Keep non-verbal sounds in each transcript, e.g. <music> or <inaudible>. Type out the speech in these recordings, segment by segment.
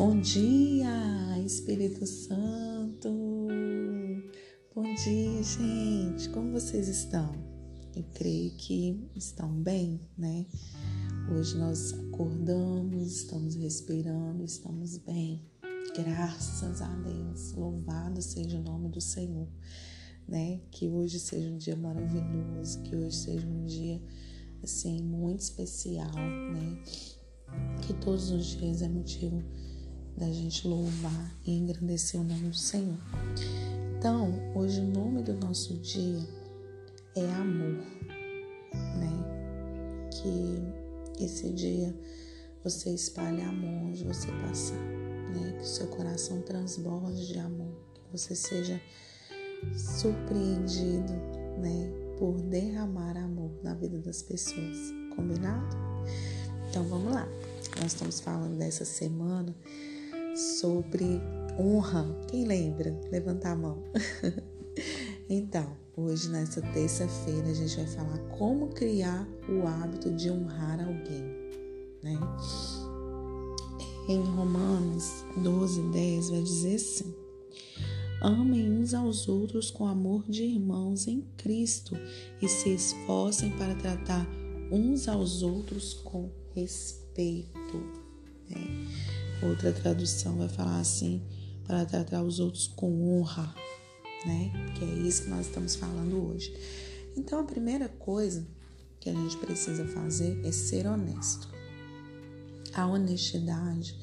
Bom dia, Espírito Santo. Bom dia, gente. Como vocês estão? Eu creio que estão bem, né? Hoje nós acordamos, estamos respirando, estamos bem. Graças a Deus. Louvado seja o nome do Senhor, né? Que hoje seja um dia maravilhoso, que hoje seja um dia assim muito especial, né? Que todos os dias é motivo da gente louvar e engrandecer o nome do Senhor. Então, hoje o nome do nosso dia é amor, né? Que esse dia você espalhe amor onde você passar, né? Que o seu coração transborde de amor, que você seja surpreendido, né? Por derramar amor na vida das pessoas, combinado? Então vamos lá. Nós estamos falando dessa semana sobre honra. Quem lembra? Levanta a mão. <laughs> então, hoje, nessa terça-feira, a gente vai falar como criar o hábito de honrar alguém, né? Em Romanos 12, 10 vai dizer assim: Amem uns aos outros com amor de irmãos em Cristo e se esforcem para tratar uns aos outros com respeito. Né? Outra tradução vai falar assim, para tratar os outros com honra, né? Que é isso que nós estamos falando hoje. Então, a primeira coisa que a gente precisa fazer é ser honesto. A honestidade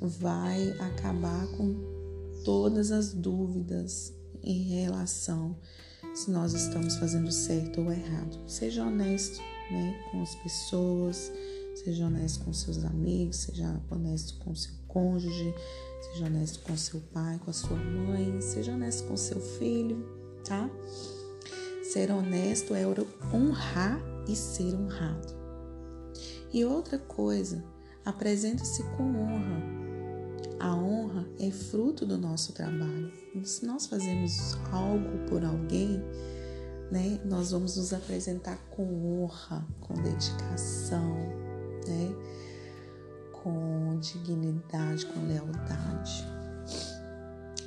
vai acabar com todas as dúvidas em relação se nós estamos fazendo certo ou errado. Seja honesto, né, com as pessoas, Seja honesto com seus amigos, seja honesto com seu cônjuge, seja honesto com seu pai, com a sua mãe, seja honesto com seu filho, tá? Ser honesto é honrar e ser honrado. E outra coisa, apresente-se com honra. A honra é fruto do nosso trabalho. Se nós fazemos algo por alguém, né, nós vamos nos apresentar com honra, com dedicação, né? Com dignidade, com lealdade.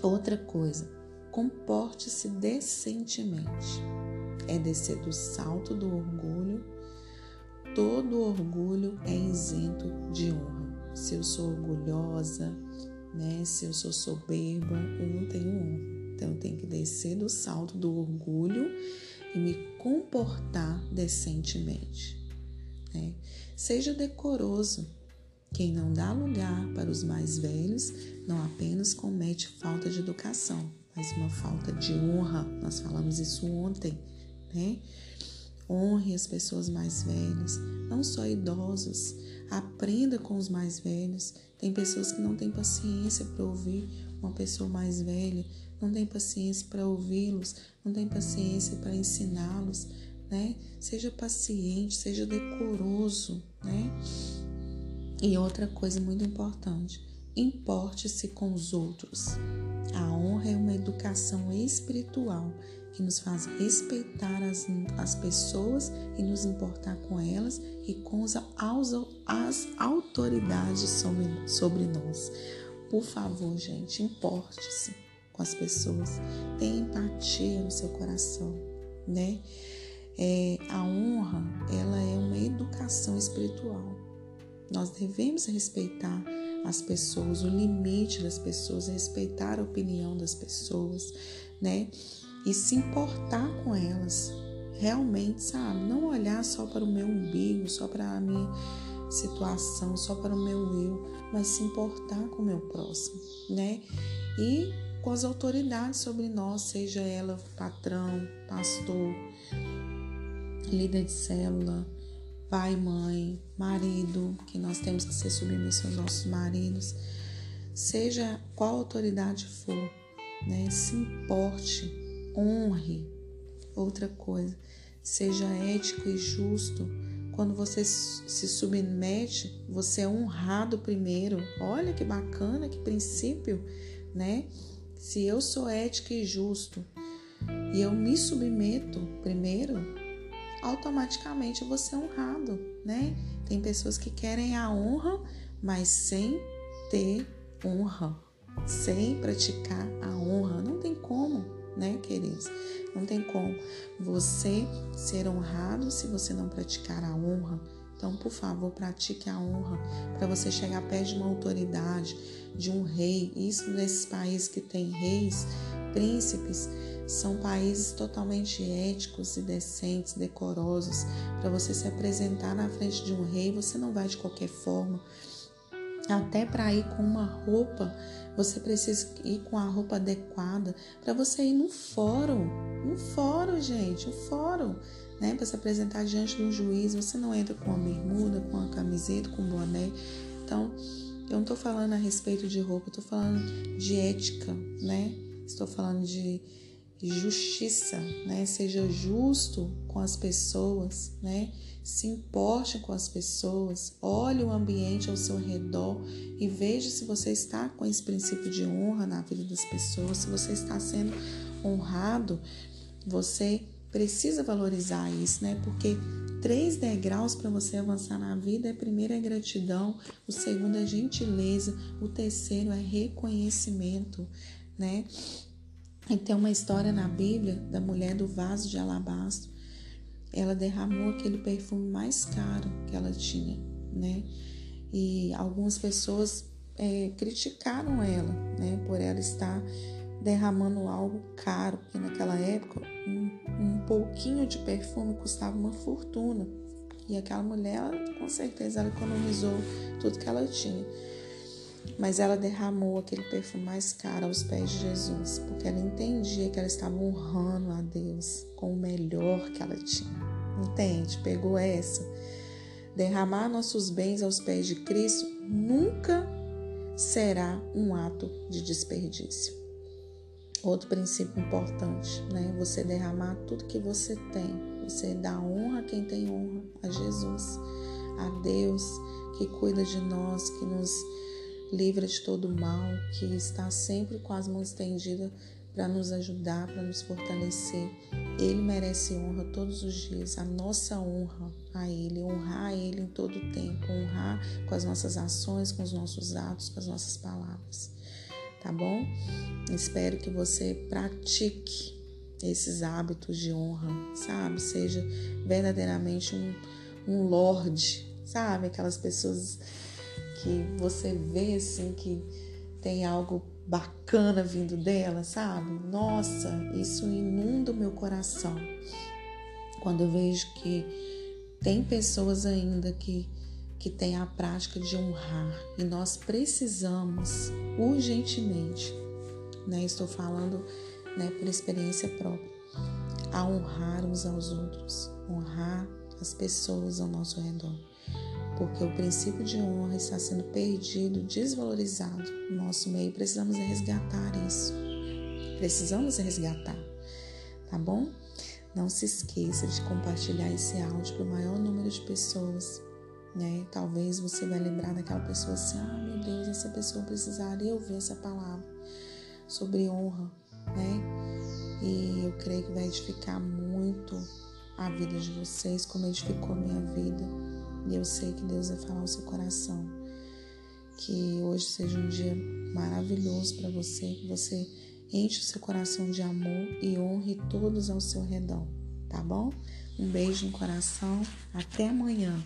Outra coisa, comporte-se decentemente. É descer do salto do orgulho. Todo orgulho é isento de honra. Se eu sou orgulhosa, né? Se eu sou soberba, eu não tenho honra. Então eu tenho que descer do salto do orgulho e me comportar decentemente. Né? Seja decoroso. Quem não dá lugar para os mais velhos não apenas comete falta de educação, mas uma falta de honra. Nós falamos isso ontem, né? Honre as pessoas mais velhas, não só idosos. Aprenda com os mais velhos. Tem pessoas que não têm paciência para ouvir uma pessoa mais velha, não tem paciência para ouvi-los, não tem paciência para ensiná-los né? Seja paciente, seja decoroso, né? E outra coisa muito importante, importe-se com os outros. A honra é uma educação espiritual que nos faz respeitar as, as pessoas e nos importar com elas e com as, as autoridades sobre, sobre nós. Por favor, gente, importe-se com as pessoas. Tenha empatia no seu coração, né? É, a honra, ela é uma educação espiritual. Nós devemos respeitar as pessoas, o limite das pessoas, respeitar a opinião das pessoas, né? E se importar com elas. Realmente, sabe? Não olhar só para o meu umbigo, só para a minha situação, só para o meu eu, mas se importar com o meu próximo, né? E com as autoridades sobre nós, seja ela patrão, pastor, líder de célula, pai, mãe, marido, que nós temos que ser submissos aos nossos maridos, seja qual autoridade for, né? Se importe, honre. Outra coisa, seja ético e justo. Quando você se submete, você é honrado primeiro. Olha que bacana, que princípio, né? Se eu sou ético e justo e eu me submeto primeiro, automaticamente você é honrado, né? Tem pessoas que querem a honra, mas sem ter honra, sem praticar a honra. Não tem como, né, queridos? Não tem como você ser honrado se você não praticar a honra. Então, por favor, pratique a honra para você chegar perto de uma autoridade, de um rei. Isso nesses países que tem reis, príncipes, são países totalmente éticos e decentes, decorosos. Para você se apresentar na frente de um rei, você não vai de qualquer forma. Até para ir com uma roupa, você precisa ir com a roupa adequada para você ir no fórum. No fórum, gente, o fórum né, para se apresentar diante de um juiz, você não entra com a bermuda, com a camiseta, com o boné. Então, eu não estou falando a respeito de roupa, estou falando de ética, né? Estou falando de justiça, né? Seja justo com as pessoas, né? Se importe com as pessoas, olhe o ambiente ao seu redor e veja se você está com esse princípio de honra na vida das pessoas, se você está sendo honrado, você precisa valorizar isso, né? Porque três degraus para você avançar na vida é primeiro é gratidão, o segundo é gentileza, o terceiro é reconhecimento, né? E tem uma história na Bíblia da mulher do vaso de alabastro. Ela derramou aquele perfume mais caro que ela tinha, né? E algumas pessoas é, criticaram ela, né? Por ela estar derramando algo caro, porque naquela época um, um pouquinho de perfume custava uma fortuna. E aquela mulher, ela, com certeza, ela economizou tudo que ela tinha. Mas ela derramou aquele perfume mais caro aos pés de Jesus, porque ela entendia que ela estava honrando a Deus com o melhor que ela tinha. Entende? Pegou essa. Derramar nossos bens aos pés de Cristo nunca será um ato de desperdício. Outro princípio importante, né? Você derramar tudo que você tem. Você dá honra a quem tem honra, a Jesus, a Deus que cuida de nós, que nos livra de todo mal, que está sempre com as mãos estendidas para nos ajudar, para nos fortalecer. Ele merece honra todos os dias, a nossa honra a Ele, honrar a Ele em todo o tempo, honrar com as nossas ações, com os nossos atos, com as nossas palavras tá bom? Espero que você pratique esses hábitos de honra, sabe? Seja verdadeiramente um, um lorde, sabe? Aquelas pessoas que você vê assim que tem algo bacana vindo dela, sabe? Nossa, isso inunda o meu coração. Quando eu vejo que tem pessoas ainda que que tem a prática de honrar e nós precisamos urgentemente, né? Estou falando, né, por experiência própria, a honrar uns aos outros, honrar as pessoas ao nosso redor, porque o princípio de honra está sendo perdido, desvalorizado no nosso meio. Precisamos resgatar isso. Precisamos resgatar, tá bom? Não se esqueça de compartilhar esse áudio para o maior número de pessoas né? Talvez você vai lembrar daquela pessoa assim, ah, meu Deus, essa pessoa precisaria ouvir essa palavra sobre honra, né? E eu creio que vai edificar muito a vida de vocês, como edificou a minha vida. E eu sei que Deus vai falar ao seu coração. Que hoje seja um dia maravilhoso para você, que você enche o seu coração de amor e honre todos ao seu redor, tá bom? Um beijo no coração, até amanhã.